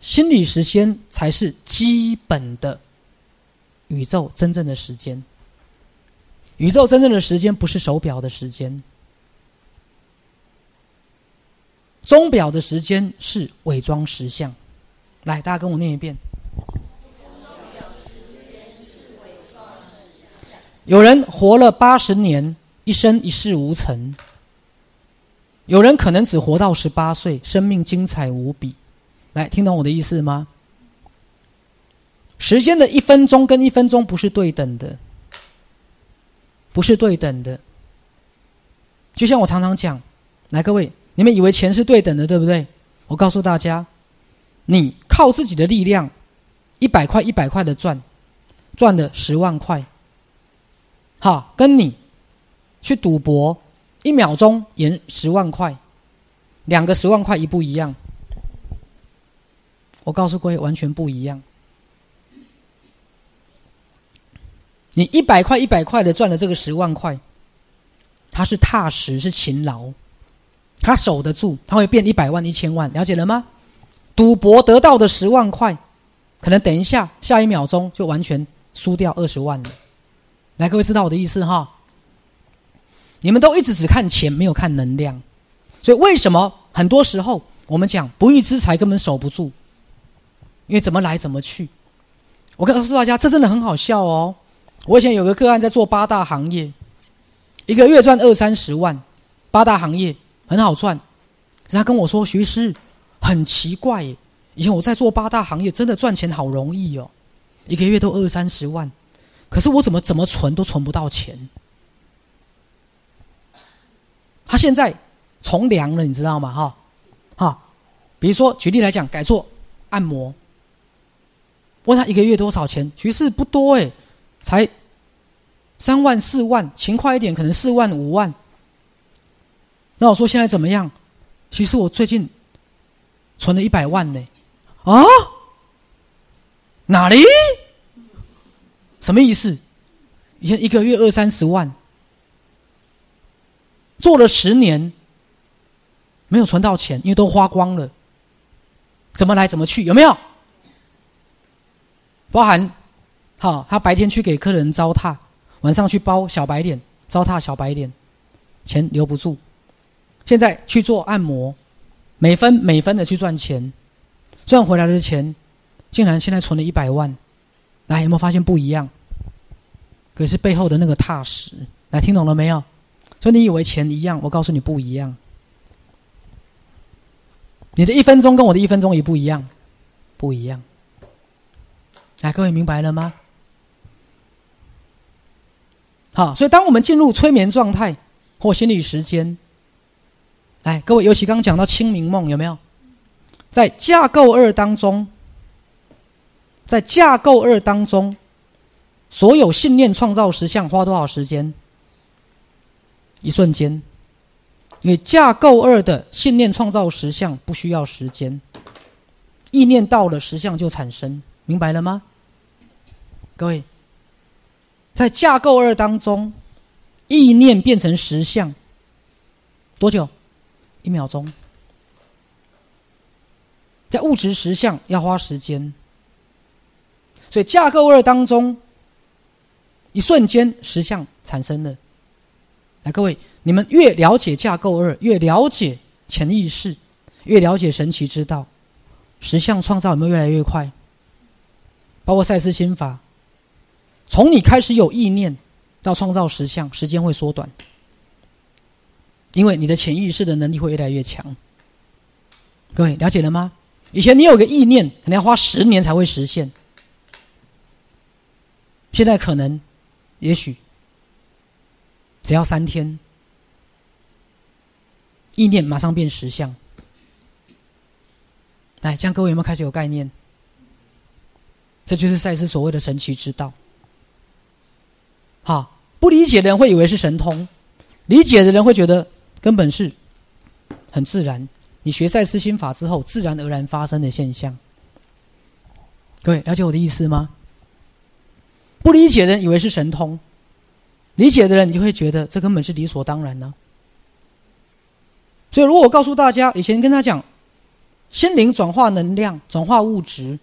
心理时间才是基本的宇宙真正的时间。宇宙真正的时间不是手表的时间，钟表的时间是伪装实相。来，大家跟我念一遍。有人活了八十年，一生一事无成；有人可能只活到十八岁，生命精彩无比。来，听懂我的意思吗？时间的一分钟跟一分钟不是对等的，不是对等的。就像我常常讲，来，各位，你们以为钱是对等的，对不对？我告诉大家，你靠自己的力量，一百块一百块的赚，赚了十万块。好，跟你去赌博，一秒钟赢十万块，两个十万块一不一样？我告诉各位，完全不一样。你一百块一百块的赚了这个十万块，他是踏实是勤劳，他守得住，他会变一百万一千万，了解了吗？赌博得到的十万块，可能等一下下一秒钟就完全输掉二十万了。来，各位知道我的意思哈？你们都一直只看钱，没有看能量，所以为什么很多时候我们讲不义之财根本守不住？因为怎么来怎么去。我告诉大家，这真的很好笑哦。我以前有个个案在做八大行业，一个月赚二三十万，八大行业很好赚。他跟我说：“徐师，很奇怪，以前我在做八大行业，真的赚钱好容易哦，一个月都二三十万。”可是我怎么怎么存都存不到钱。他现在从良了，你知道吗？哈，哈，比如说举例来讲，改做按摩，问他一个月多少钱？其实不多哎，才三万四万，勤快一点可能四万五万。那我说现在怎么样？其实我最近存了一百万呢。啊？哪里？什么意思？以前一个月二三十万，做了十年，没有存到钱，因为都花光了。怎么来怎么去？有没有？包含，好，他白天去给客人糟蹋，晚上去包小白脸，糟蹋小白脸，钱留不住。现在去做按摩，每分每分的去赚钱，赚回来的钱，竟然现在存了一百万。来，有没有发现不一样？可是背后的那个踏实，来听懂了没有？所以你以为钱一样，我告诉你不一样。你的一分钟跟我的一分钟也不一样，不一样。来，各位明白了吗？好，所以当我们进入催眠状态或心理时间，来，各位，尤其刚讲到清明梦，有没有？在架构二当中。在架构二当中，所有信念创造实相花多少时间？一瞬间。因为架构二的信念创造实相不需要时间，意念到了实相就产生，明白了吗？各位，在架构二当中，意念变成实相多久？一秒钟。在物质实相要花时间。所以架构二当中，一瞬间实相产生了。来，各位，你们越了解架构二，越了解潜意识，越了解神奇之道，实相创造有没有越来越快？包括赛斯心法，从你开始有意念到创造实相，时间会缩短，因为你的潜意识的能力会越来越强。各位了解了吗？以前你有个意念，可能要花十年才会实现。现在可能，也许，只要三天，意念马上变实相。来，这样各位有没有开始有概念？这就是赛斯所谓的神奇之道。好，不理解的人会以为是神通，理解的人会觉得根本是很自然。你学赛斯心法之后，自然而然发生的现象。各位了解我的意思吗？不理解的人以为是神通，理解的人你就会觉得这根本是理所当然呢。所以，如果我告诉大家，以前跟他讲，心灵转化能量、转化物质，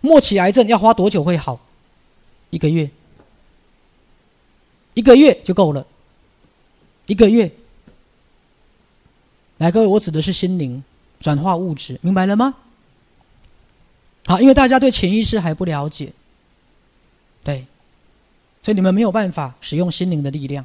末期癌症要花多久会好？一个月，一个月就够了。一个月，来，各位，我指的是心灵转化物质，明白了吗？好，因为大家对潜意识还不了解，对，所以你们没有办法使用心灵的力量。